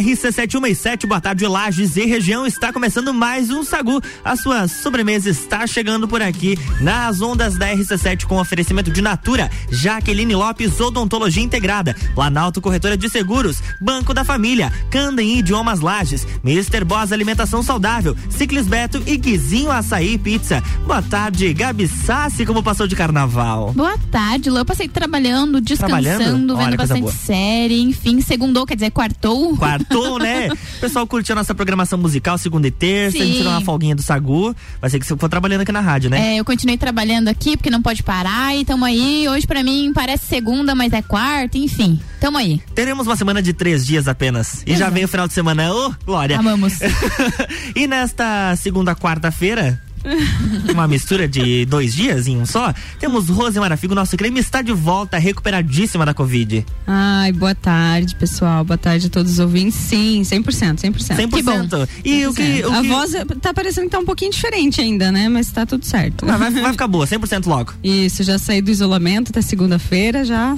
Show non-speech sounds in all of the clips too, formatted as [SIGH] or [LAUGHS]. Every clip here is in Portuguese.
RC717, boa tarde, Lages e região. Está começando mais um Sagu. A sua sobremesa está chegando por aqui nas ondas da RC7 com oferecimento de Natura, Jaqueline Lopes, Odontologia Integrada, Planalto Corretora de Seguros, Banco da Família, Candem Idiomas Lages, Mr. Boss Alimentação Saudável, Ciclis Beto e Guizinho Açaí Pizza. Boa tarde, Gabi Sassi, como passou de carnaval? Boa tarde, Lu. Eu passei trabalhando, descansando, Trabalhando? Olha, vendo coisa bastante série, enfim, segundou, quer dizer, quartou. Quartou, né? O pessoal curtiu a nossa programação musical segunda e terça, a gente Sim. tirou uma folguinha do Sagu. Vai ser que você for trabalhando aqui na rádio, né? É, eu continuei trabalhando aqui porque não pode parar e tamo aí. Hoje pra mim parece segunda, mas é quarta, enfim. Tamo aí. Teremos uma semana de três dias apenas. E já Exato. vem o final de semana. Ô, Glória! Amamos. [LAUGHS] e nesta segunda, quarta-feira, [LAUGHS] uma mistura de dois dias em um só, temos Rose Marafigo, nosso creme está de volta, recuperadíssima da Covid. Ai, boa tarde, pessoal. Boa tarde a todos os ouvintes. Sim, 100%, 100%. 100%. E o que. O a que... voz é- tá parecendo que tá um pouquinho diferente ainda, né? Mas tá tudo certo. Vai, vai- vai [LAUGHS] ficar boa, 100% logo. Isso, já saí do isolamento até segunda-feira, já.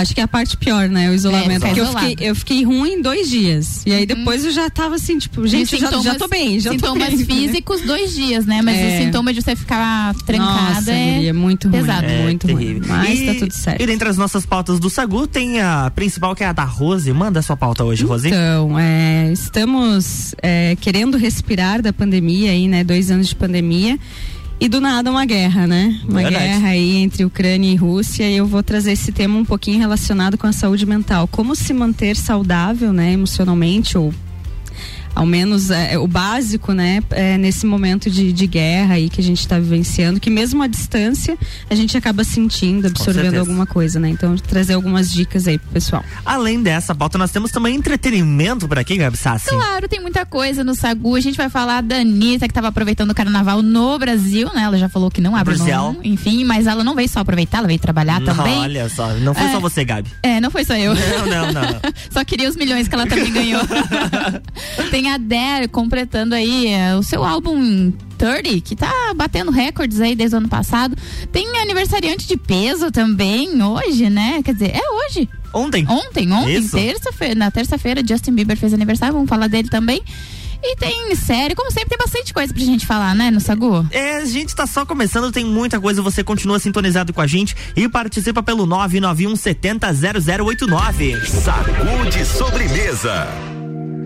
Acho que é a parte pior, né? O isolamento. É, porque eu fiquei, eu fiquei ruim dois dias. E aí depois eu já tava assim, tipo, gente, eu já, já tô bem, já tô sintomas bem. físicos, dois dias, né? Mas É. os sintomas de você ficar trancada Nossa, é. guria, muito ruim. pesado. É muito terrível. ruim. Mas e, tá tudo certo. E dentre as nossas pautas do Sagu, tem a principal que é a da Rose. Manda a sua pauta hoje, Rose. Então, é, estamos é, querendo respirar da pandemia aí, né? Dois anos de pandemia. E do nada uma guerra, né? Uma Verdade. guerra aí entre Ucrânia e Rússia. E eu vou trazer esse tema um pouquinho relacionado com a saúde mental. Como se manter saudável, né? Emocionalmente ou ao menos é, o básico, né, é, nesse momento de, de guerra aí que a gente está vivenciando, que mesmo à distância a gente acaba sentindo, absorvendo alguma coisa, né? Então, trazer algumas dicas aí pro pessoal. Além dessa pauta, nós temos também entretenimento por aqui, Gabi Sassi. Claro, tem muita coisa no Sagu. A gente vai falar da Anitta, que tava aproveitando o carnaval no Brasil, né? Ela já falou que não abre Brasil. mão, enfim, mas ela não veio só aproveitar, ela veio trabalhar Não, também. olha só, não foi É. só você, Gabi. É, não foi só eu. Não, não, não. [LAUGHS] Só queria os milhões que ela também ganhou. [LAUGHS] Tem a Dare completando aí é, o seu álbum 30, que tá batendo recordes aí desde o ano passado. Tem aniversariante de peso também, hoje, né? Quer dizer, é hoje. Ontem. Ontem, ontem, terça-feira, na terça-feira, Justin Bieber fez aniversário, vamos falar dele também. E tem série, como sempre, tem bastante coisa pra gente falar, né, no Sagu? É, a gente tá só começando, tem muita coisa, você continua sintonizado com a gente e participa pelo 991 70 0089. Sacude sobremesa. Yeah, yeah, yeah, yeah. Yeah, yeah, yeah, yeah, yeah, yeah. Yeah, yeah, yeah, yeah. Una noche más y copas de más.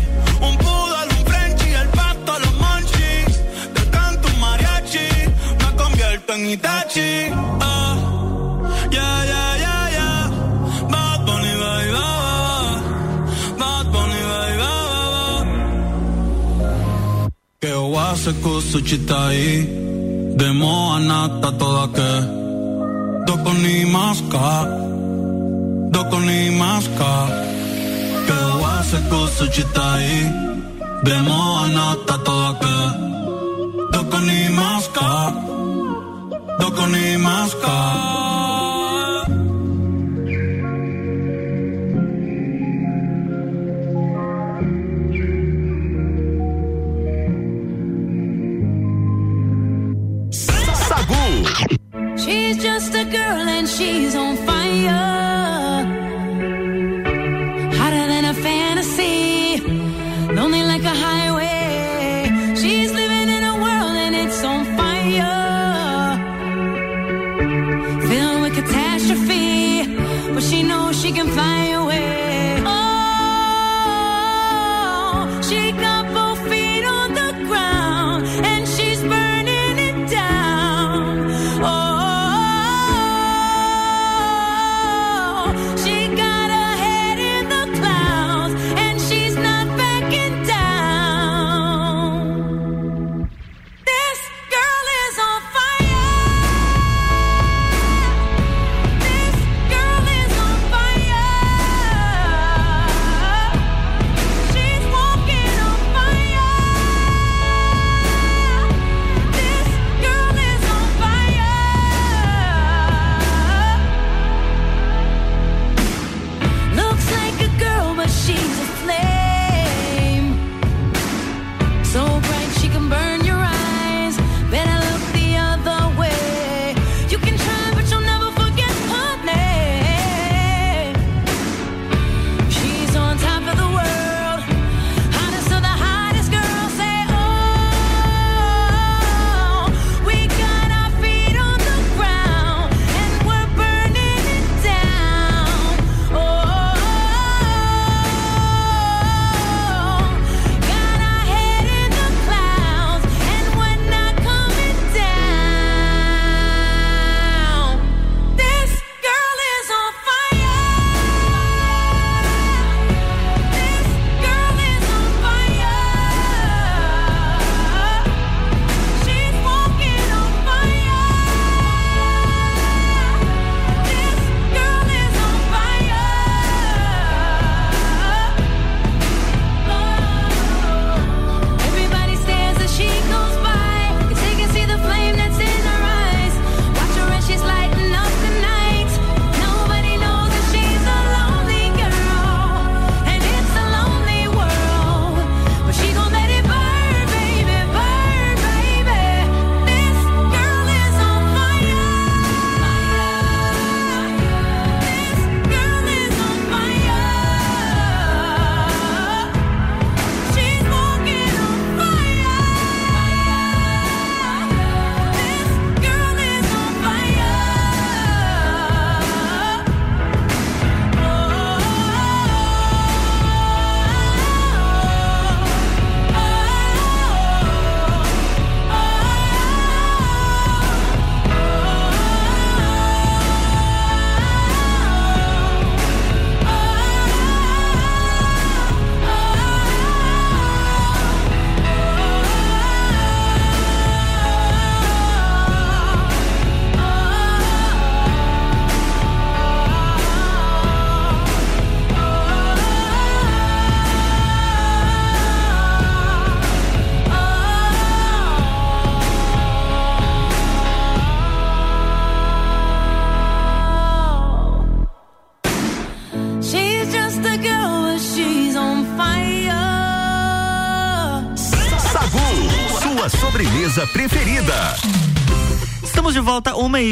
Itachi, Ah, yeah, yeah, yeah, yeah. Bad Bunny, va y va, va. Bad Bunny, va va, va, va. Que oase. Demo anata toda que. Doko ni maska. Doko ni maska. Que. Demo anata toda que. contacto con IMASCA.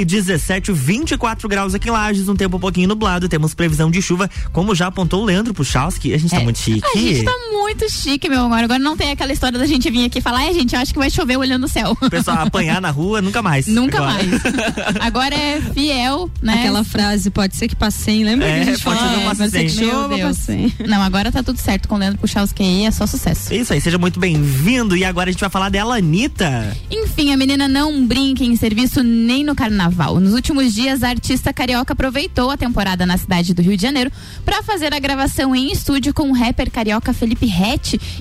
17, 24 graus aqui em Lages, um tempo um pouquinho nublado, temos previsão de chuva, como já apontou o Leandro Puchalski, a gente tá É. muito chique. A gente tá muito chique, meu amor. Agora não tem aquela história da gente vir aqui e falar, ai, gente, eu acho que vai chover olhando o céu. O pessoal apanhar na rua, nunca mais. Nunca Agora. mais. Agora é fiel, né? Aquela frase, pode ser que passei, lembra É, que a gente pode falou? ser que eu pode ser que passei. Chova. Não, agora tá tudo certo com o Leandro Puchalski aí, é só sucesso. Isso aí, seja muito bem-vindo. E agora a gente vai falar dela, Anitta. Enfim, a menina não brinca em serviço nem no carnaval. Nos últimos dias, a artista carioca aproveitou a temporada na cidade do Rio de Janeiro para fazer a gravação em estúdio com o rapper carioca Felipe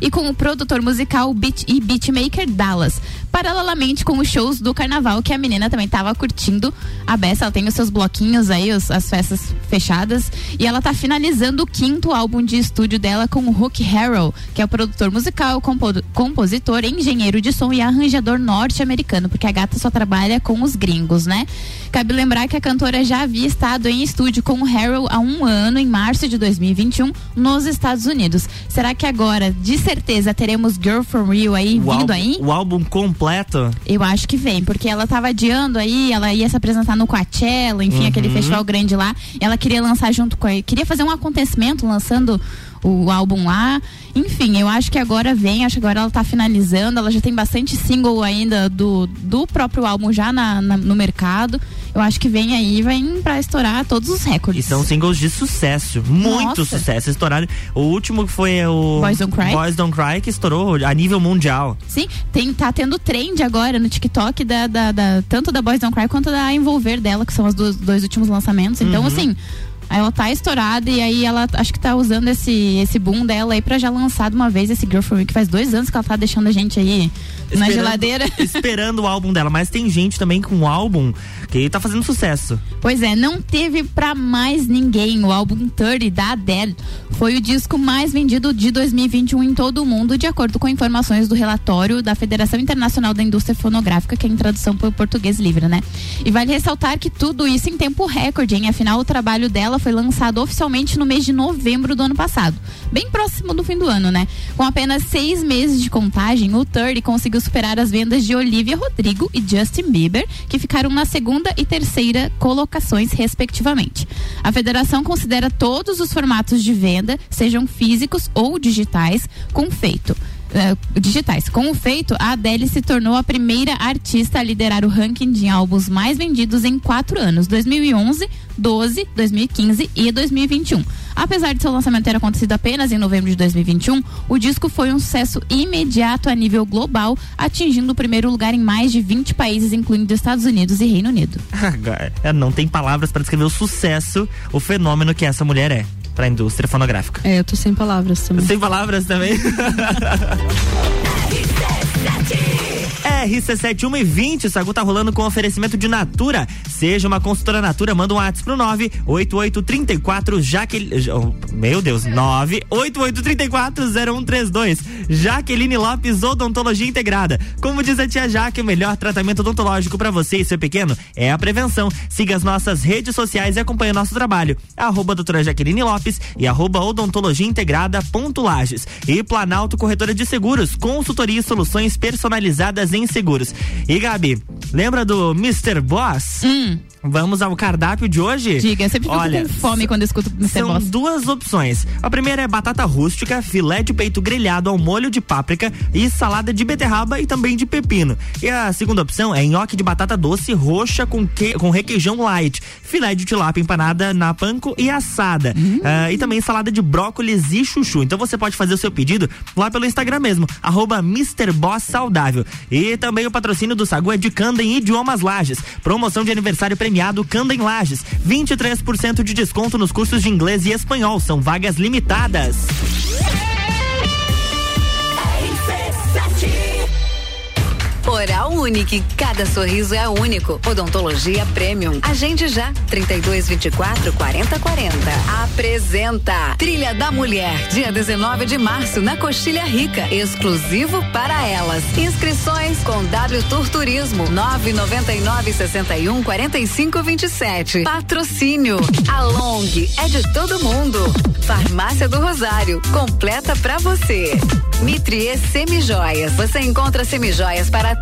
E com o produtor musical beat e beatmaker Dallas. Paralelamente com os shows do carnaval, que a menina também tava curtindo a beça. Ela tem os seus bloquinhos aí, os- as festas fechadas. E ela tá finalizando o quinto álbum de estúdio dela com o Hook Harrell, que é o produtor musical, compo- compositor, engenheiro de som e arranjador norte-americano, porque a gata só trabalha com os gringos, né? Cabe lembrar que a cantora já havia estado em estúdio com o Harrell há um ano, em março de 2021, nos Estados Unidos. Será que agora, de certeza, teremos Girl From Rio aí O vindo álbum, aí? o álbum completo. Eu acho que vem, porque ela tava adiando aí, ela ia se apresentar no Coachella, enfim, aquele festival grande lá. Ela queria lançar junto com ele, queria fazer um acontecimento lançando o álbum lá. Enfim, eu acho que agora vem, acho que agora ela tá finalizando, ela já tem bastante single ainda do, do próprio álbum já na, na- no mercado. Eu acho que vem aí, vem pra estourar todos os E recordes. são singles de sucesso, muito Nossa. sucesso. Estouraram. O último foi o Boys Don't Cry? Boys Don't Cry, que estourou a nível mundial. Sim, tem, tá tendo trend agora no TikTok da, da, da- tanto da Boys Don't Cry quanto da Envolver dela, que são os dois, dois últimos lançamentos. Então, Uhum. assim, ela tá estourada e aí ela acho que tá usando esse, esse boom dela aí pra já lançar de uma vez esse Girl From Me, que faz dois anos que ela tá deixando a gente aí na Esperando- geladeira. [LAUGHS] Esperando o álbum dela. Mas tem gente também com um álbum que tá fazendo sucesso. Pois é, não teve pra mais ninguém. O álbum 30 da Adele foi o disco mais vendido de 2021 em todo o mundo, de acordo com informações do relatório da Federação Internacional da Indústria Fonográfica, que é em tradução para o português livre, né? E vale ressaltar que tudo isso em tempo recorde, hein? Afinal, o trabalho dela foi lançado oficialmente no mês de novembro do ano passado, bem próximo do fim do ano, né? Com apenas seis meses de contagem, o 30 conseguiu superar as vendas de Olivia Rodrigo e Justin Bieber, que ficaram na segunda e terceira colocações, respectivamente. A federação considera todos os formatos de venda, sejam físicos ou digitais, com feito. Eh, digitais. Com o feito, a Adele se tornou a primeira artista a liderar o ranking de álbuns mais vendidos em quatro anos: 2011, 12, 2015 e 2021. Apesar de seu lançamento ter acontecido apenas em novembro de 2021, o disco foi um sucesso imediato a nível global, atingindo o primeiro lugar em mais de 20 países, incluindo Estados Unidos e Reino Unido. Não tem palavras para descrever o sucesso, o fenômeno que essa mulher é pra indústria fonográfica. É, eu tô sem palavras também. Sem palavras também. [LAUGHS] RC71 e 20, Sagu tá rolando com oferecimento de Natura. Seja uma consultora Natura, manda um WhatsApp pro 98834 Jaqueline. oh, Meu Deus, 988340132. Jaqueline Lopes, Odontologia Integrada. Como diz a tia Jaque, o melhor tratamento odontológico para você e seu pequeno é a prevenção. Siga as nossas redes sociais e acompanhe nosso trabalho. Arroba doutora Jaqueline Lopes e arroba odontologia integrada ponto Lages. E Planalto Corretora de Seguros, consultoria e soluções personalizadas em seguros. E Gabi, lembra do Mr. Boss? Hum, Vamos ao cardápio de hoje? diga, eu sempre fico Olha, com fome quando escuto. São Boss. duas opções. A primeira é batata rústica, filé de peito grelhado ao molho de páprica e salada de beterraba e também de pepino. E a segunda opção é nhoque de batata doce roxa com, que, com requeijão light, filé de tilápia empanada na panko e assada. Ah, e também salada de brócolis e chuchu. Então você pode fazer o seu pedido lá pelo Instagram mesmo, arroba Saudável. E também o patrocínio do Sagu é de Candem Idiomas Lages. Promoção de aniversário premiado Candem Lages. 23% de desconto nos cursos de inglês e espanhol. São vagas limitadas. Oral Unique. Cada sorriso é único. Odontologia Premium. Agende já. 32 24 40 40. Apresenta Trilha da Mulher. Dia 19 de março na Coxilha Rica. Exclusivo para elas. Inscrições com W Tour Turismo. 999 61 45 27. Patrocínio. A Long é de todo mundo. Farmácia do Rosário. Completa pra você. Mitrie Semijoias. Você encontra semijoias para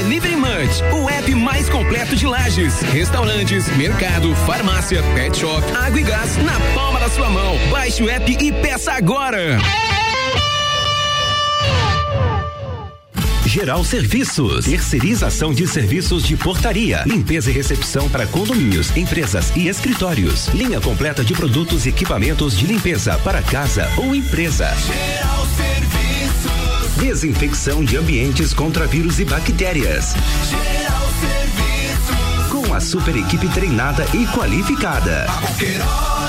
Delivery Munch, o app mais completo de lajes, restaurantes, mercado, farmácia, pet shop, água e gás na palma da sua mão. Baixe o app e peça agora. Geral Serviços, terceirização de serviços de portaria, limpeza e recepção para condomínios, empresas e escritórios. Linha completa de produtos e equipamentos de limpeza para casa ou empresa. Geral Serviços. Desinfecção de ambientes contra vírus e bactérias. Geral Serviços. Com a super equipe treinada e qualificada. A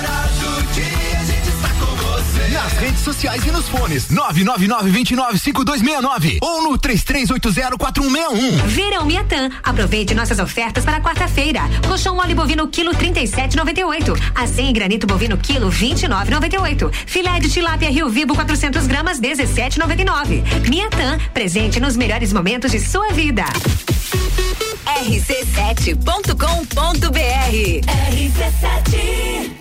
redes sociais e nos fones 999-295269 ou no 33804161. Verão Miatã. Aproveite nossas ofertas para quarta-feira. Colchão mole bovino quilo 37,98. Assim granito bovino quilo 29,98. Filé de tilápia Rio Vivo 400 gramas 17,99. Miatã, presente nos melhores momentos de sua vida. rc7.com.br RC7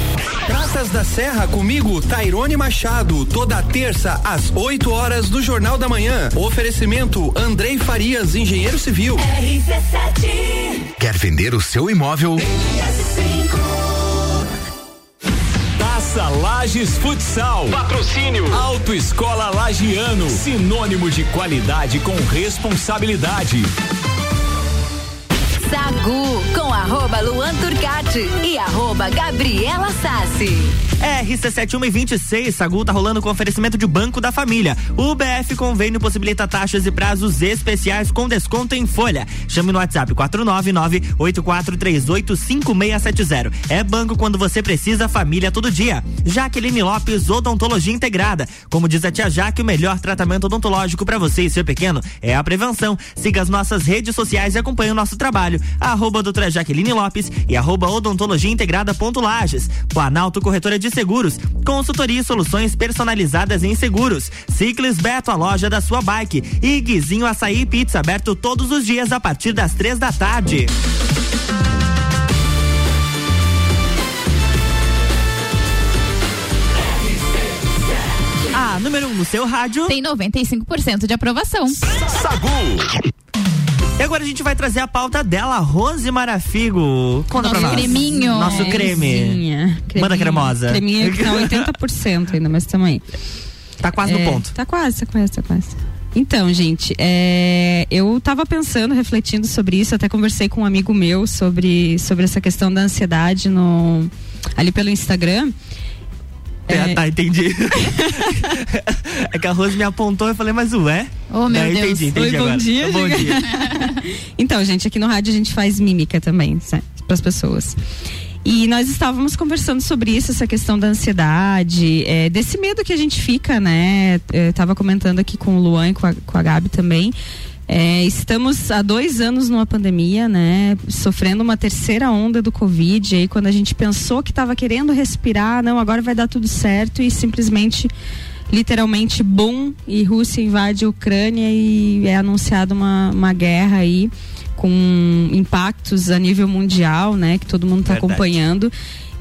Praças da Serra comigo, Tairone Machado, toda terça às 8 horas do Jornal da Manhã. Oferecimento Andrei Farias, engenheiro civil. RC7 Quer vender o seu imóvel? Taça Lages Futsal. Patrocínio. Autoescola Lagiano. Sinônimo de qualidade com responsabilidade. Sagu com arroba Luan Turcati e arroba Gabriela Sassi. RC7126, Sagu tá rolando com oferecimento de Banco da Família. O BF Convênio possibilita taxas e prazos especiais com desconto em folha. Chame no WhatsApp 499-8438-5670. É banco quando você precisa, família todo dia. Jaqueline Lopes, Odontologia Integrada. Como diz a tia Jaque, o melhor tratamento odontológico para você e seu pequeno é a prevenção. Siga as nossas redes sociais e acompanhe o nosso trabalho. Arroba doutora Jaqueline Lopes e arroba odontologia integrada Lages. Planalto Corretora de Seguros, consultoria e soluções personalizadas em seguros. Ciclis Beto, a loja da sua bike. E Guizinho Açaí Pizza, aberto todos os dias a partir das três da tarde. A número 1 um no seu rádio. Tem 95% de aprovação. Sagu. E agora a gente vai trazer a pauta dela, Rose Marafigo. Conta Nosso pra nós. creminho. Nosso creme. Creminha, Manda cremosa. Creminha que tá [LAUGHS] 80% ainda, mas tamo aí. Tá quase no É, ponto. Tá quase, tá quase, tá quase. Então, gente, é, eu tava pensando, refletindo sobre isso, até conversei com um amigo meu sobre, sobre essa questão da ansiedade no, ali pelo Instagram. É, tá, entendi. é que a Rose me apontou e eu falei, mas ué? Oh, meu Daí Deus. Entendi, entendi Oi, bom agora. dia, Bom dia. [LAUGHS] Então, gente, aqui no rádio a gente faz mímica também, para as pessoas. E nós estávamos conversando sobre isso, essa questão da ansiedade, é, desse medo que a gente fica, né? Eu tava comentando aqui com o Luan e com a, com a Gabi também. É, estamos há dois anos numa pandemia, né? Sofrendo uma terceira onda do Covid. E aí, quando a gente pensou que estava querendo respirar, não, agora vai dar tudo certo e simplesmente literalmente bom e Rússia invade a Ucrânia e é anunciada uma, uma guerra aí com impactos a nível mundial, né, que todo mundo está acompanhando.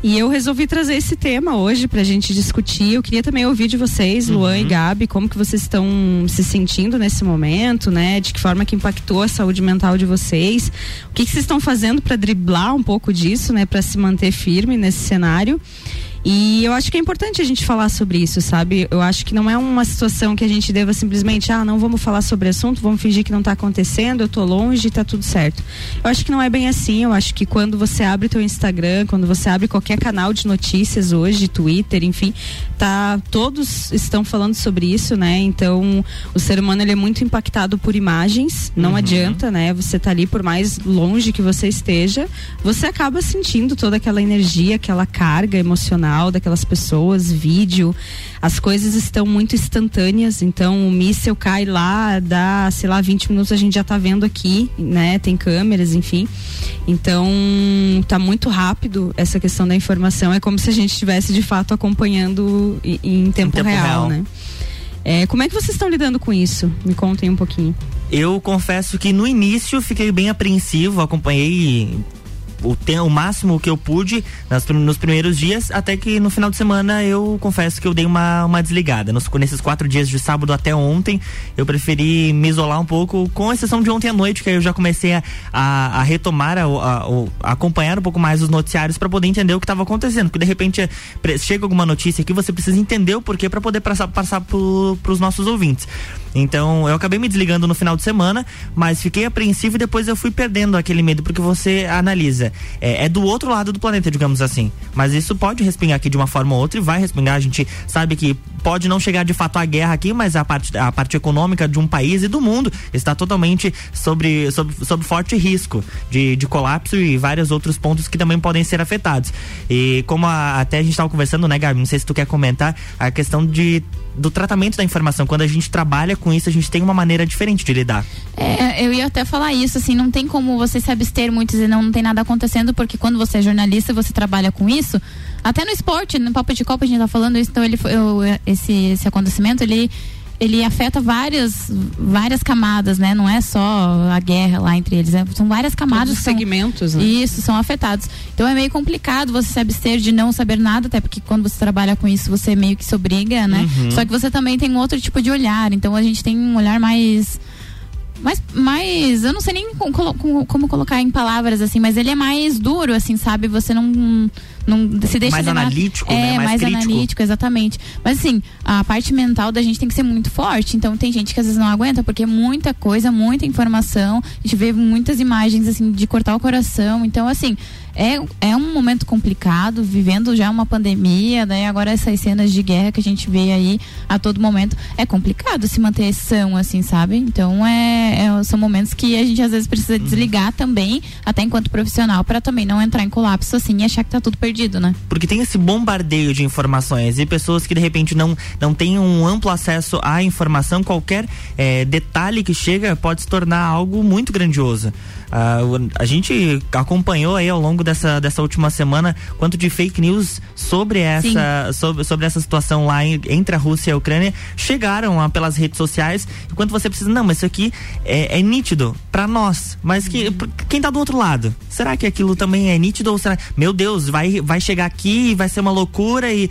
E eu resolvi trazer esse tema hoje pra gente discutir. Eu queria também ouvir de vocês, Luan e Gabi, como que vocês estão se sentindo nesse momento, né? De que forma que impactou a saúde mental de vocês? O que, que vocês estão fazendo para driblar um pouco disso, né? Para se manter firme nesse cenário? E eu acho que é importante a gente falar sobre isso, sabe? Eu acho que não é uma situação que a gente deva simplesmente, ah, não vamos falar sobre assunto, vamos fingir que não está acontecendo, eu tô longe e tá tudo certo. Eu acho que não é bem assim, eu acho que quando você abre teu Instagram, quando você abre qualquer canal de notícias hoje, Twitter, enfim, tá todos estão falando sobre isso, né? Então, o ser humano ele é muito impactado por imagens, não Uhum. adianta, né? Você tá ali por mais longe que você esteja, você acaba sentindo toda aquela energia, aquela carga emocional daquelas pessoas, vídeo. As coisas estão muito instantâneas, então o míssel cai lá, dá, sei lá, 20 minutos a gente já tá vendo aqui, né? Tem câmeras, enfim. Então, tá muito rápido essa questão da informação. É como se a gente estivesse de fato acompanhando em, em tempo, tempo real, real. né? É, como é que vocês estão lidando com isso? Me contem um pouquinho. Eu confesso que no início fiquei bem apreensivo, acompanhei o, o máximo que eu pude nas nos primeiros dias, até que no final de semana eu confesso que eu dei uma, uma desligada. Nos, nesses quatro dias de sábado até ontem, eu preferi me isolar um pouco, com exceção de ontem à noite, que aí eu já comecei a, a, a retomar, a, a- acompanhar um pouco mais os noticiários para poder entender o que estava acontecendo. Porque de repente chega alguma notícia aqui, você precisa entender o porquê para poder passar, passar para os nossos ouvintes. Então eu acabei me desligando no final de semana, mas fiquei apreensivo e depois eu fui perdendo aquele medo, porque você analisa. É, é do outro lado do planeta, digamos assim. Mas isso pode respingar aqui de uma forma ou outra e vai respingar. A gente sabe que pode não chegar de fato à guerra aqui, mas a parte, a parte econômica de um país e do mundo está totalmente sobre, sobre, sobre forte risco de, de colapso e vários outros pontos que também podem ser afetados. E como a- até a gente estava conversando, né, Gabi? Não sei se tu quer comentar a questão de do tratamento da informação. Quando a gente trabalha com isso, a gente tem uma maneira diferente de lidar. É, eu ia até falar isso, assim, não tem como você se abster muito e dizer não, não tem nada acontecendo, porque quando você é jornalista, você trabalha com isso, até no esporte, no Papo de Copa a gente tá falando isso, então ele foi, eu- esse, esse acontecimento, ele ele afeta várias várias camadas, né? Não é só a guerra lá entre eles, né? são várias camadas. Todos são- segmentos, né? Isso, são afetados. Então é meio complicado você se abster de não saber nada, até porque quando você trabalha com isso, você meio que se obriga, né? Uhum. Só que você também tem um outro tipo de olhar. Então a gente tem um olhar mais. Mais, mais, eu não sei nem como, colo- como- como colocar em palavras assim, mas ele é mais duro, assim, sabe? Você não, não se deixa Mais levar- analítico, é, né? Mais mais crítico. analítico, exatamente. Mas assim, a parte mental da gente tem que ser muito forte. Então tem gente que às vezes não aguenta porque é muita coisa, muita informação. A gente vê muitas imagens assim de cortar o coração. Então assim, é, é um momento complicado, vivendo já uma pandemia, né? Agora essas cenas de guerra que a gente vê aí a todo momento, é complicado se manter são, assim, sabe? Então é, é- são momentos que a gente às vezes precisa desligar também, até enquanto profissional, para também não entrar em colapso assim e achar que tá tudo perdido, né? Porque tem esse bombardeio de informações e pessoas que de repente não, não têm um amplo acesso à informação, qualquer eh, detalhe que chega pode se tornar algo muito grandioso. Ah, o- a gente acompanhou aí ao longo dessa, dessa última semana quanto de fake news sobre essa, sobre, sobre essa situação lá em- entre a Rússia e a Ucrânia chegaram ah, pelas redes sociais. Enquanto você precisa, não, mas isso aqui é, é nítido pra nós. Mas que, pra quem tá do outro lado? Será que aquilo também é nítido ou será? Meu Deus, vai, vai chegar aqui e vai ser uma loucura e.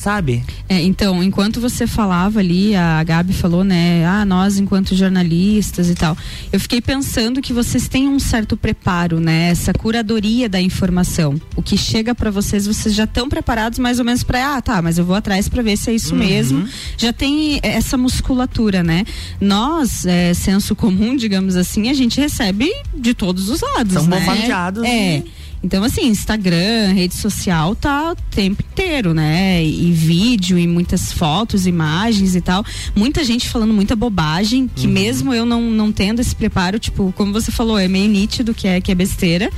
Sabe? É, então, enquanto você falava ali, a Gabi falou, né? Ah, nós enquanto jornalistas e tal. Eu fiquei pensando que vocês têm um certo preparo, né? Essa curadoria da informação. O que chega para vocês, vocês já estão preparados mais ou menos para, ah, tá, mas eu vou atrás para ver se é isso Uhum. mesmo. Já tem essa musculatura, né? Nós, é, senso comum, digamos assim, a gente recebe de todos os lados, São né? bombardeados É. e- Então, assim, Instagram, rede social tá o tempo inteiro, né? E vídeo, e muitas fotos, imagens e tal. Muita gente falando muita bobagem, que mesmo eu não, não tendo esse preparo, tipo, como você falou, é meio nítido que é, que é besteira.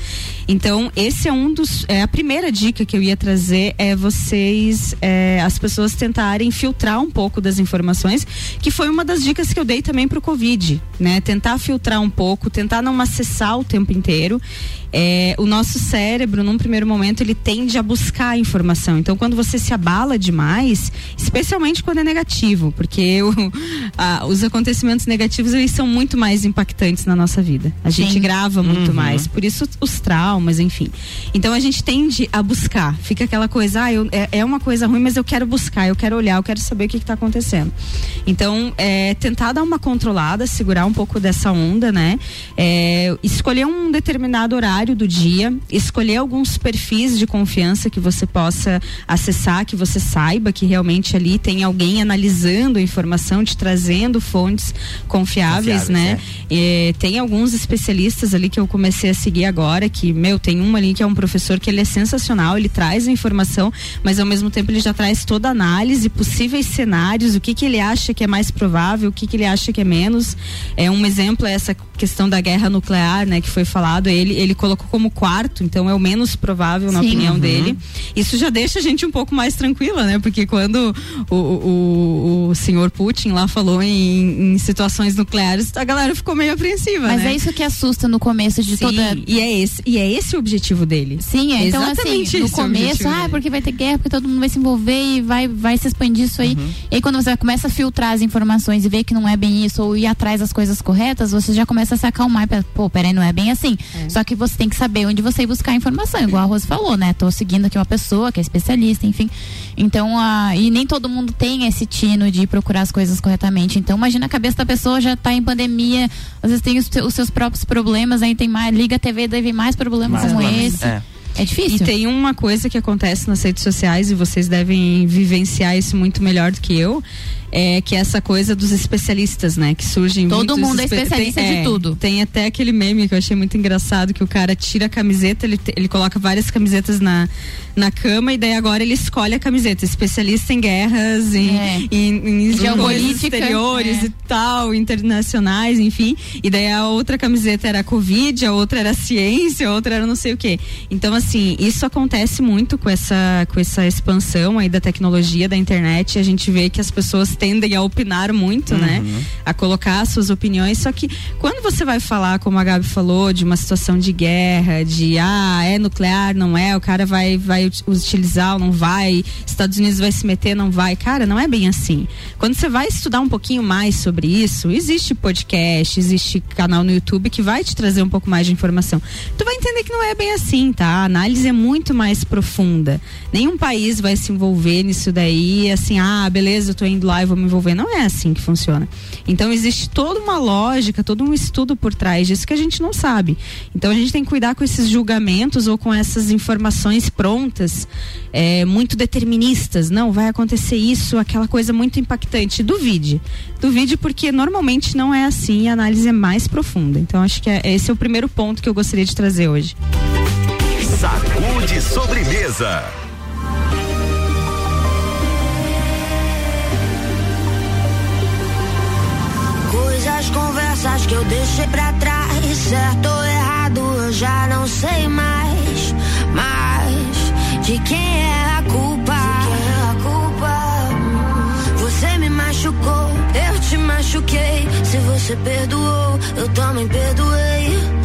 Então, esse é um dos. É a primeira dica que eu ia trazer é vocês, é, as pessoas tentarem filtrar um pouco das informações, que foi uma das dicas que eu dei também pro Covid, né? Tentar filtrar um pouco, tentar não acessar o tempo inteiro. É, o nosso cérebro, num primeiro momento, ele tende a buscar a informação. Então, quando você se abala demais, especialmente quando é negativo, porque o- a- os acontecimentos negativos eles são muito mais impactantes na nossa vida. A gente Sim. grava muito Uhum. mais, por isso os traumas, enfim. Então a gente tende a buscar. Fica aquela coisa, ah, eu- é, é uma coisa ruim, mas eu quero buscar, eu quero olhar, eu quero saber o que está acontecendo. Então, é, tentar dar uma controlada, segurar um pouco dessa onda, né? É, escolher um determinado horário do dia, escolher alguns perfis de confiança que você possa acessar, que você saiba que realmente ali tem alguém analisando a informação, te trazendo fontes confiáveis, Confiáveis, né? É, tem alguns especialistas ali que eu comecei a seguir agora, que, meu, tem um ali que é um professor que ele é sensacional, ele traz a informação, mas ao mesmo tempo ele já traz toda a análise, possíveis cenários, o que que ele acha que é mais provável, o que que ele acha que é menos. É um exemplo é essa questão da guerra nuclear, né, que foi falado, ele ele colocou como quarto, então é o menos provável na Sim. opinião Uhum. dele. Isso já deixa a gente um pouco mais tranquila, né? Porque quando o, o, o senhor Putin lá falou em, em situações nucleares, a galera ficou meio apreensiva, Mas né? é isso que assusta no começo de Sim, toda. E é esse, e é esse o objetivo dele. Sim, é. Então, Exatamente assim, no é começo, ah, dele. porque vai ter guerra, porque todo mundo vai se envolver e vai, vai se expandir isso aí. Uhum. E aí, quando você começa a filtrar as informações e ver que não é bem isso, ou ir atrás das coisas corretas, você já começa a se acalmar. e pensa, Pô, peraí, não é bem assim. Só que você tem que saber onde você ir buscar a informação, igual a Rose falou, né? Tô seguindo aqui uma pessoa que é especialista, enfim. Então, ah, e nem todo mundo tem esse tino de procurar as coisas corretamente. Então, imagina a cabeça da pessoa já tá em pandemia, às vezes tem os, os seus próprios problemas, aí tem mais, liga a TV, daí vem mais problemas Mais como problemas. esse. É. É difícil. E tem uma coisa que acontece nas redes sociais e vocês devem vivenciar isso muito melhor do que eu, é que é essa coisa dos especialistas, né? Que surgem Todo mundo é espe- especialista tem- de é, tudo. Tem até aquele meme que eu achei muito engraçado que o cara tira a camiseta, ele, ele coloca várias camisetas na, na cama e daí agora ele escolhe a camiseta, especialista em guerras, em, É. em, em coisas exteriores é. e tal, internacionais, enfim. E daí a outra camiseta era Covid, a outra era ciência, a outra era não sei o quê. Então, assim, isso acontece muito com essa, com essa expansão aí da tecnologia, da internet. A gente vê que as pessoas tendem a opinar muito, né? A colocar suas opiniões. Só que quando você vai falar, como a Gabi falou, de uma situação de guerra, de ah, é nuclear, não é, o cara vai, vai ut- utilizar ou não vai, Estados Unidos vai se meter, não vai. Cara, não é bem assim. Quando você vai estudar um pouquinho mais sobre isso, existe podcast, existe canal no YouTube que vai te trazer um pouco mais de informação. Tu vai entender que não é bem assim, tá? A análise é muito mais profunda. Nenhum país vai se envolver nisso daí, assim, ah, beleza, eu tô indo lá e vou me envolver. Não é assim que funciona. Então existe toda uma lógica, todo um estudo por trás disso que a gente não sabe. Então a gente tem que cuidar com esses julgamentos ou com essas informações prontas, é, muito deterministas. Não, vai acontecer isso, aquela coisa muito impactante. Duvide. Duvide porque normalmente não é assim, a análise é mais profunda. Então acho que é- esse é o primeiro ponto que eu gostaria de trazer hoje. Sacude sobremesa. Coisas, conversas que eu deixei pra trás. Certo ou errado, eu já não sei mais. Mas de quem é a culpa? a culpa? Você me machucou, eu te machuquei. Se você perdoou, eu também perdoei.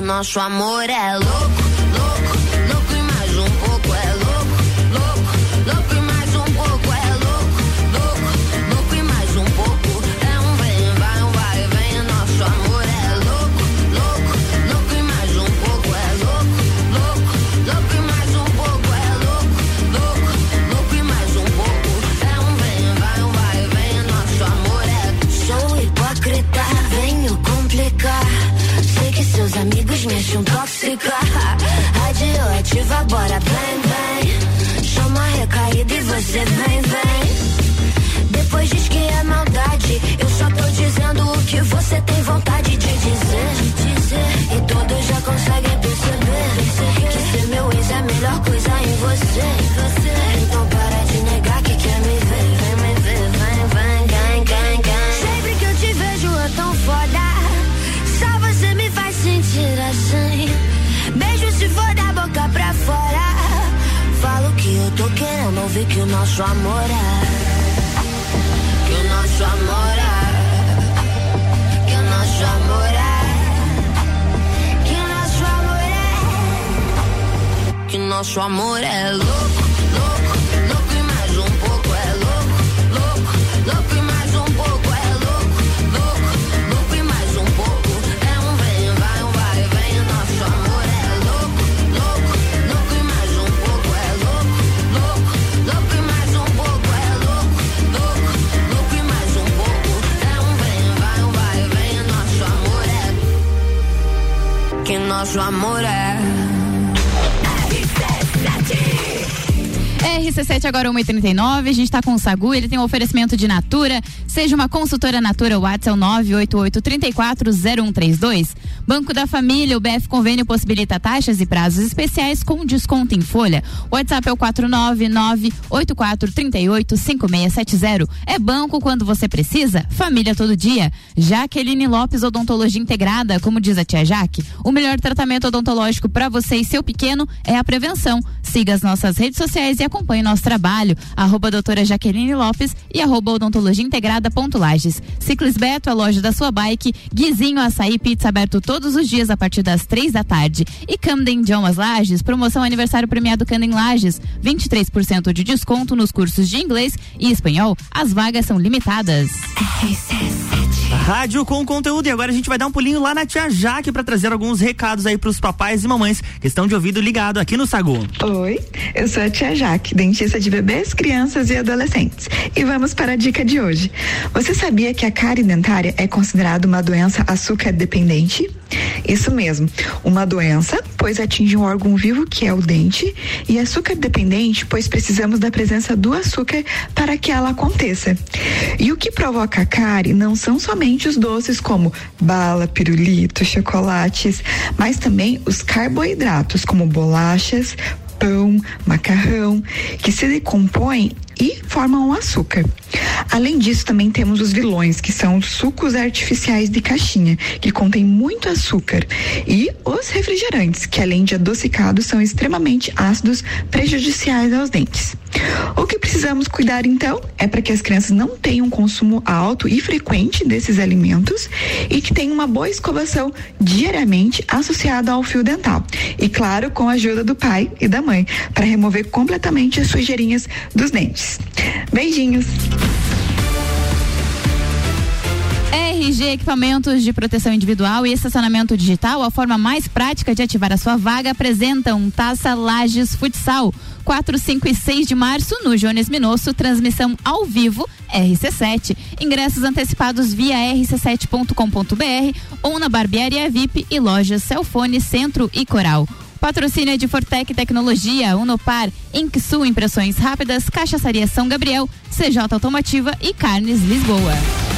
Nosso amor é louco, que nosso amor é. RC7 agora 1h39, a gente tá com o Sagu, ele tem um oferecimento de Natura. Seja uma consultora Natura, o WhatsApp é o 988-340132. Banco da Família, o BF Convênio possibilita taxas e prazos especiais com desconto em folha. O WhatsApp é o 499-8438-5670. É banco quando você precisa, família todo dia. Jaqueline Lopes Odontologia Integrada, como diz a tia Jaque, o melhor tratamento odontológico para você e seu pequeno é a prevenção. Siga as nossas redes sociais e acompanhe nosso trabalho. Arroba doutora Jaqueline Lopes e arroba odontologia integrada ponto Lages. Ciclis Beto, a loja da sua bike. Guizinho Açaí Pizza aberto todos os dias a partir das três da tarde. E Camden Idiomas Lages, promoção aniversário premiado Camden Lages. 23% de desconto nos cursos de inglês e espanhol. As vagas são limitadas. Rádio com conteúdo e agora a gente vai dar um pulinho lá na Tia Jaque para trazer alguns recados aí pros papais e mamães que estão de ouvido ligado aqui no Sagu. Oi, eu sou a tia Jaque, dentista de bebês, crianças e adolescentes. E vamos para a dica de hoje. Você sabia que a cárie dentária é considerada uma doença açúcar dependente? Isso mesmo, uma doença, pois atinge um órgão vivo que é o dente, e açúcar dependente, pois precisamos da presença do açúcar para que ela aconteça. E o que provoca a cárie não são somente os doces como bala, pirulito, chocolates, mas também os carboidratos como bolachas, pão, macarrão, que se decompõem e formam o açúcar. Além disso, também temos os vilões, que são os sucos artificiais de caixinha, que contêm muito açúcar, e os refrigerantes, que além de adocicados, são extremamente ácidos, prejudiciais aos dentes. O que precisamos cuidar então é para que as crianças não tenham um consumo alto e frequente desses alimentos e que tenham uma boa escovação diariamente associada ao fio dental. E claro, com a ajuda do pai e da mãe, para remover completamente as sujeirinhas dos dentes. Beijinhos! RG Equipamentos de Proteção Individual e Estacionamento Digital, a forma mais prática de ativar a sua vaga, apresentam Taça Lages Futsal. 4, 5 e 6 de março, no Jones Minosso, transmissão ao vivo, RC7. Ingressos antecipados via rc7.com.br ou na Barbearia VIP e lojas Celfone, Centro e Coral. Patrocínio de Fortec Tecnologia, Unopar, Inksul Impressões Rápidas, Cachaçaria São Gabriel, CJ Automotiva e Carnes Lisboa.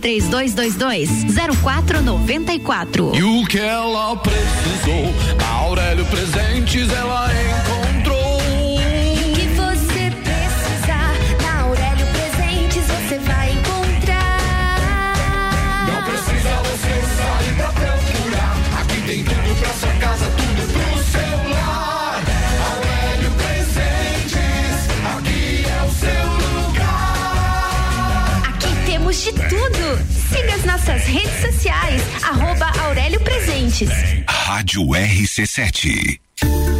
3222 0494. E o que ela precisou, na Aurélio Presentes ela nossas redes sociais, arroba Aurélio Presentes. Rádio RC7.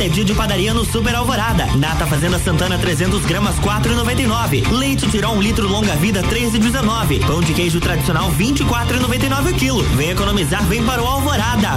É dia de padaria no Super Alvorada. Nata Fazenda Santana 300 gramas 4,99. Leite Tirol 1 litro longa vida 13,19. Pão de queijo tradicional 24,99 o quilo. Vem economizar, vem para o Alvorada.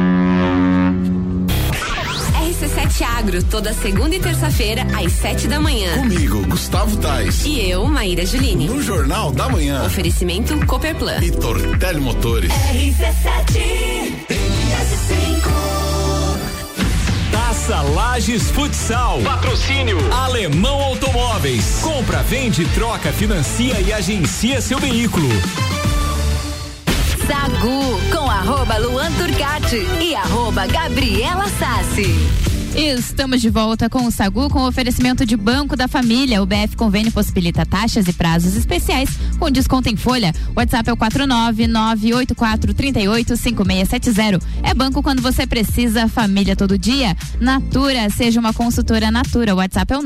RC7 Agro, toda segunda e terça-feira, às sete da manhã. Comigo, Gustavo Tais. E eu, Maíra Juline. No Jornal da Manhã. Oferecimento Cooperplan. E Tortelli Motores. RC7 Taça Lages Futsal. Patrocínio Alemão Automóveis. Compra, vende, troca, financia e agencia seu veículo. Sagu com arroba Luan Turcati e arroba Gabriela Sassi. Estamos de volta com o Sagu com oferecimento de Banco da Família. O BF Convênio possibilita taxas e prazos especiais com desconto em folha. WhatsApp é o 49984385670. É banco quando você precisa, família todo dia. Natura, seja uma consultora Natura. WhatsApp é o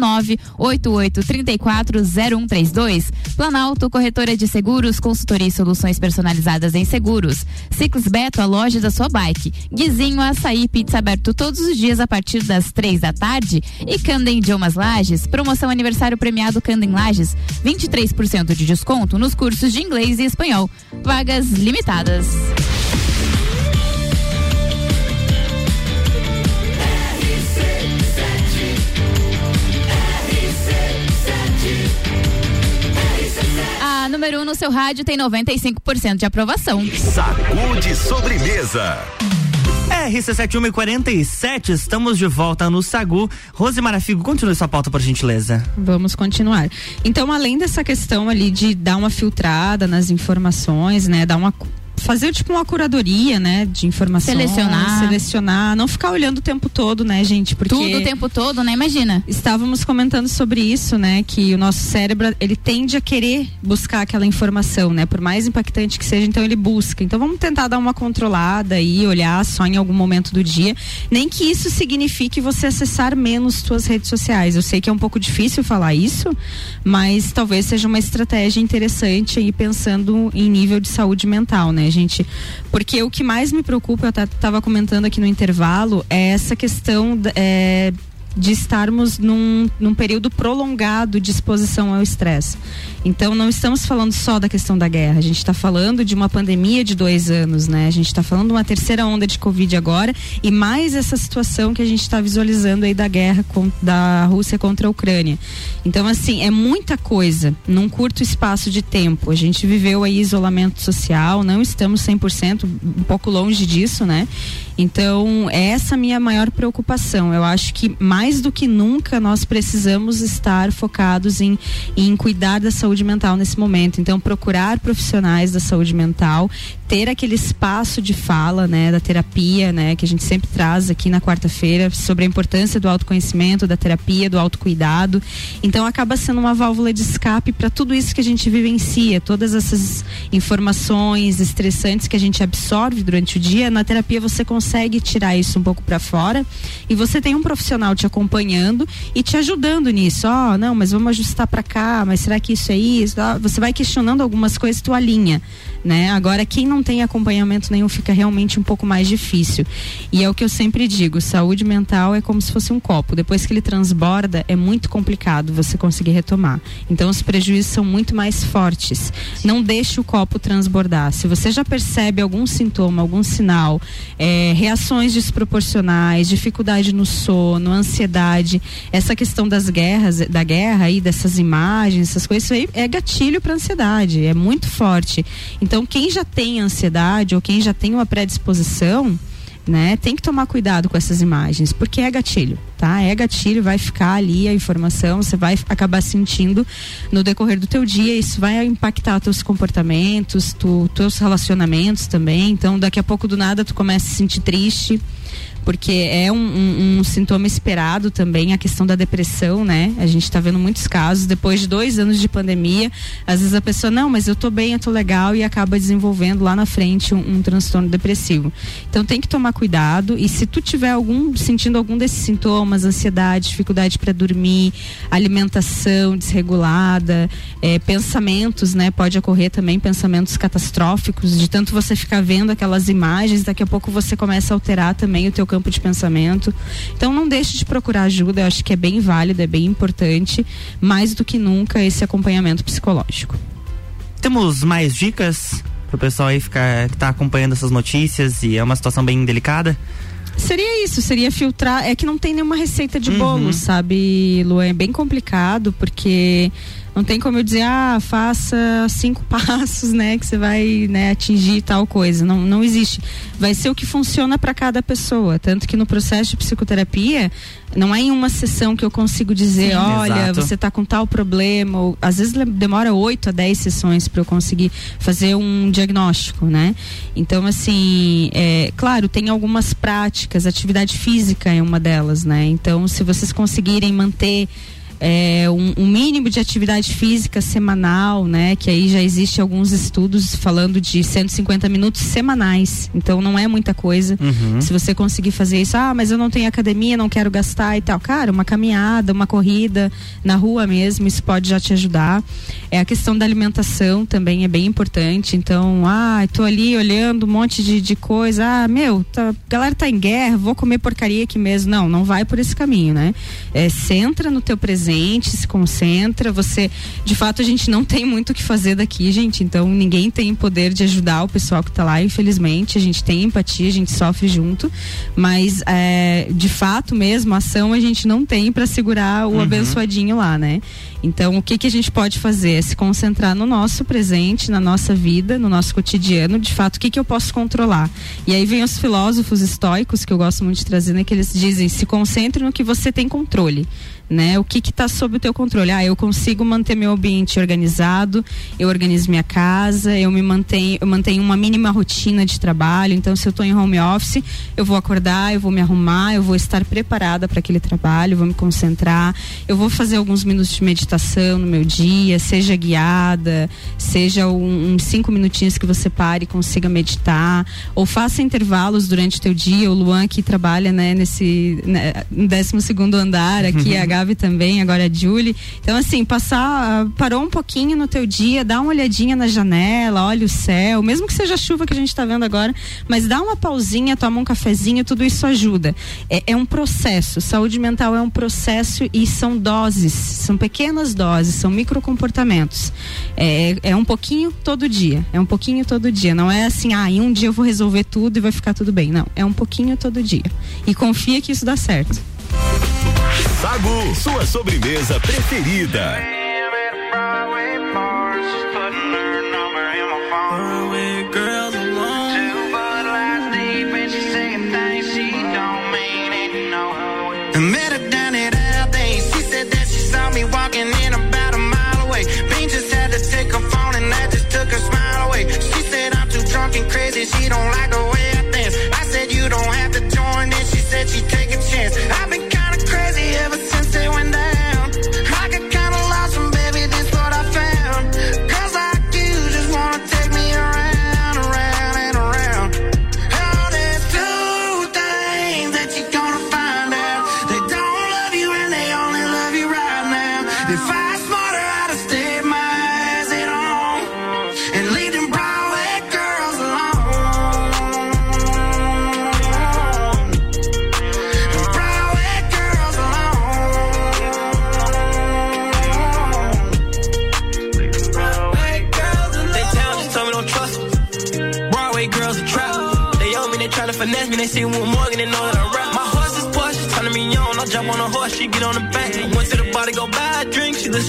988340132. Planalto, corretora de seguros, consultoria e soluções personalizadas em seguros. Ciclos Beto, a loja da sua bike. Guizinho, açaí, pizza aberto todos os dias a partir das três da tarde. E Candem Idiomas Lages, promoção aniversário premiado Candem Lages, 23% de desconto nos cursos de inglês e espanhol. Vagas limitadas. A número 1 um no seu rádio tem 95% de aprovação. Sacude sobremesa. RC7147, estamos de volta no Sagu. Rose Marafigo, continue sua pauta, por gentileza. Vamos continuar. Então, além dessa questão ali de dar uma filtrada nas informações, né, dar uma fazer tipo uma curadoria, né, de informações, Selecionar. selecionar, não ficar olhando o tempo todo, né, gente, porque Tudo o tempo todo, né? Imagina. Estávamos comentando sobre isso, né, que o nosso cérebro, ele tende a querer buscar aquela informação, né, por mais impactante que seja, então ele busca. Então vamos tentar dar uma controlada e olhar só em algum momento do dia, nem que isso signifique você acessar menos suas redes sociais. Eu sei que é um pouco difícil falar isso, mas talvez seja uma estratégia interessante aí pensando em nível de saúde mental, né, gente? Porque o que mais me preocupa, eu estava comentando aqui no intervalo, é essa questão é, de estarmos num, num período prolongado de exposição ao estresse. Então, não estamos falando só da questão da guerra, a gente está falando de uma pandemia de dois anos, né? A gente está falando de uma terceira onda de Covid agora e mais essa situação que a gente está visualizando aí da guerra com, da Rússia contra a Ucrânia. Então, assim, é muita coisa num curto espaço de tempo. A gente viveu aí isolamento social, não estamos 100%, um pouco longe disso, né? Então, é essa a minha maior preocupação. Eu acho que mais do que nunca nós precisamos estar focados em, em cuidar da saúde mental nesse momento. Então, procurar profissionais da saúde mental, ter aquele espaço de fala, né, da terapia, né, que a gente sempre traz aqui na quarta-feira sobre a importância do autoconhecimento, da terapia, do autocuidado. Então, acaba sendo uma válvula de escape para tudo isso que a gente vivencia, todas essas informações estressantes que a gente absorve durante o dia. Na terapia você consegue tirar isso um pouco para fora e você tem um profissional te acompanhando e te ajudando nisso. Ó, oh, não, mas vamos ajustar para cá, mas será que isso é isso? Você vai questionando algumas coisas, tu alinha, né? Agora quem não tem acompanhamento nenhum fica realmente um pouco mais difícil. E é o que eu sempre digo, saúde mental é como se fosse um copo. Depois que ele transborda, é muito complicado você conseguir retomar. Então os prejuízos são muito mais fortes. Não deixe o copo transbordar. Se você já percebe algum sintoma, algum sinal, é, reações desproporcionais, dificuldade no sono, ansiedade, essa questão das guerras, da guerra aí, dessas imagens, essas coisas, isso aí é gatilho para ansiedade, é muito forte. Então, quem já tem ansiedade ou quem já tem uma predisposição, né, tem que tomar cuidado com essas imagens, porque é gatilho, tá? É gatilho, vai ficar ali a informação, você vai acabar sentindo no decorrer do teu dia, isso vai impactar teus comportamentos, tu, teus relacionamentos também. Então, daqui a pouco do nada tu começa a se sentir triste, porque é um, um- um sintoma esperado também a questão da depressão, né? A gente está vendo muitos casos depois de dois anos de pandemia, às vezes a pessoa não, mas eu tô bem, eu tô legal e acaba desenvolvendo lá na frente um, um transtorno depressivo. Então tem que tomar cuidado e se tu tiver algum sentindo algum desses sintomas, ansiedade, dificuldade para dormir, alimentação desregulada, eh, pensamentos, né? Pode ocorrer também pensamentos catastróficos de tanto você ficar vendo aquelas imagens, daqui a pouco você começa a alterar também o teu campo de pensamento. Então não deixe de procurar ajuda, eu acho que é bem válido, é bem importante, mais do que nunca esse acompanhamento psicológico. Temos mais dicas pro pessoal aí ficar, que tá acompanhando essas notícias e é uma situação bem delicada? Seria isso, seria filtrar. É que não tem nenhuma receita de Uhum. bolo, sabe, Lu? É bem complicado, porque Não tem como eu dizer, ah, faça cinco [LAUGHS] passos, né, que você vai, né, atingir tal coisa. Não, não existe. Vai ser o que funciona para cada pessoa. Tanto que no processo de psicoterapia, não é em uma sessão que eu consigo dizer, Sim, olha, exato. você tá com tal problema. Ou, às vezes demora oito a dez sessões para eu conseguir fazer um diagnóstico, né? Então, assim, é, claro, tem algumas práticas, atividade física é uma delas, né? Então, se vocês conseguirem manter é, um, um mínimo de atividade física semanal, né? Que aí já existe alguns estudos falando de 150 minutos semanais. Então não é muita coisa. Uhum. Se você conseguir fazer isso, ah, mas eu não tenho academia, não quero gastar e tal. Cara, uma caminhada, uma corrida na rua mesmo, isso pode já te ajudar. É a questão da alimentação também é bem importante. Então, ah, tô ali olhando um monte de, de coisa. Ah, meu, tá, a galera tá em guerra, vou comer porcaria aqui mesmo. Não, não vai por esse caminho, né? É, centra no teu presente, se concentra. Você, de fato, a gente não tem muito o que fazer daqui, gente. Então, ninguém tem poder de ajudar o pessoal que tá lá, infelizmente. A gente tem empatia, a gente sofre junto. Mas, é, de fato mesmo, ação a gente não tem para segurar o Uhum. abençoadinho lá, né? Então, o que que a gente pode fazer? É se concentrar no nosso presente, na nossa vida, no nosso cotidiano, de fato, o que que eu posso controlar? E aí vem os filósofos estoicos, que eu gosto muito de trazer, né? Que eles dizem, se concentre no que você tem controle. Né? O que que tá sob o teu controle? Ah, eu consigo manter meu ambiente organizado, eu organizo minha casa, eu me mantenho, eu mantenho uma mínima rotina de trabalho. Então, se eu estou em home office, eu vou acordar, eu vou me arrumar, eu vou estar preparada para aquele trabalho, vou me concentrar, eu vou fazer alguns minutos de meditação no meu dia, seja guiada, seja um, uns cinco minutinhos que você pare e consiga meditar, ou faça intervalos durante o teu dia. O Luan que trabalha, né, nesse né, no 12 segundo andar aqui, [LAUGHS] a Gabi também, agora a Julie. Então, assim, passar, parou um pouquinho no teu dia, dá uma olhadinha na janela, olha o céu, mesmo que seja a chuva que a gente está vendo agora, mas dá uma pausinha, toma um cafezinho, tudo isso ajuda. É, é um processo, saúde mental é um processo e são doses, são pequenas doses, são microcomportamentos. É, é um pouquinho todo dia, é um pouquinho todo dia, não é assim, ah, em um dia eu vou resolver tudo e vai ficar tudo bem, não, é um pouquinho todo dia. E confia que isso dá certo. Sagu, sua sobremesa preferida.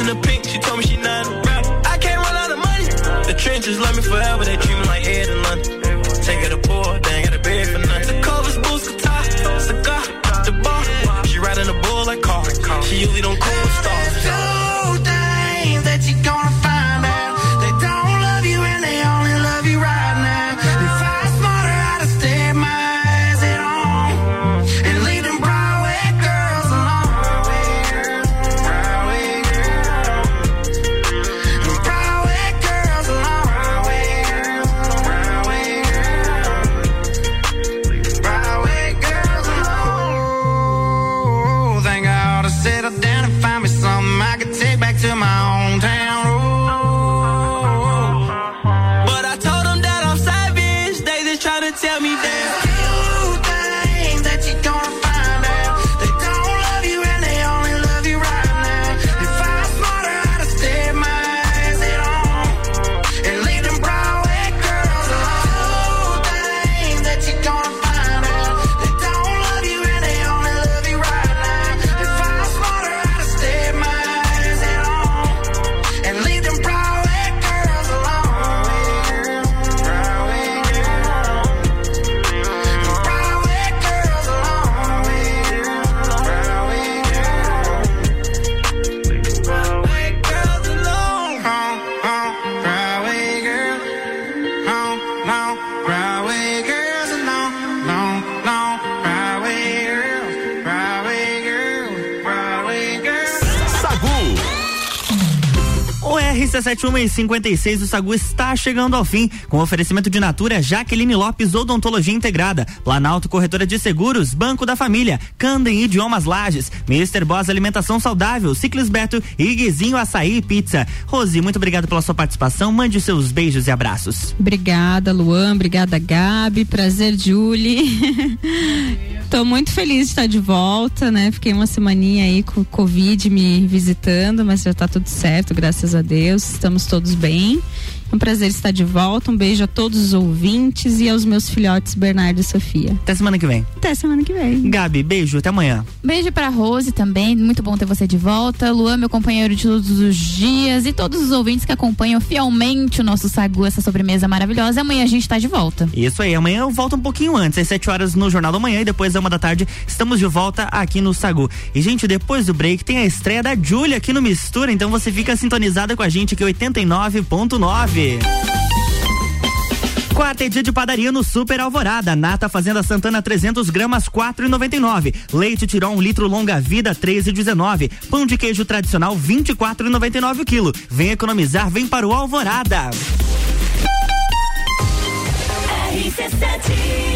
Drink. She Pink, she told me she not a rap. I can't run out of money. The trenches love me forever. They treat me like Ed in London. RC71 e 56, o Sagu está chegando ao fim, com oferecimento de Natura, Jaqueline Lopes Odontologia Integrada, Planalto Corretora de Seguros, Banco da Família, Candem Idiomas Lages, Mr. Boss Alimentação Saudável, Ciclis Beto e Guizinho Açaí e Pizza. Rose, muito obrigado pela sua participação, mande seus beijos e abraços. Obrigada, Luan. Obrigada, Gabi. Prazer, Julie. [LAUGHS] Tô muito feliz de estar de volta, né? Fiquei uma semaninha aí com o Covid me visitando, mas já tá tudo certo, graças a Deus. Estamos todos bem. É um prazer estar de volta. Um beijo a todos os ouvintes e aos meus filhotes Bernardo e Sofia. Até semana que vem. Até semana que vem. Gabi, beijo, até amanhã. Beijo pra Rose também, muito bom ter você de volta. Luan, meu companheiro de todos os dias e todos os ouvintes que acompanham fielmente o nosso Sagu, essa sobremesa maravilhosa. Amanhã a gente tá de volta. Isso aí, amanhã eu volto um pouquinho antes, às 7 horas no Jornal da Manhã e depois, às uma da tarde, estamos de volta aqui no Sagu. E, gente, depois do break tem a estreia da Júlia aqui no Mistura, então você fica sintonizada com a gente aqui, 89.9 nove. Quarta dia de padaria no Super Alvorada. Nata Fazenda Santana 300 gramas 4,99. Leite Tirol 1 um litro longa vida 13,19. Pão de queijo tradicional 24,99 o quilo. Vem economizar, vem para o Alvorada. RC7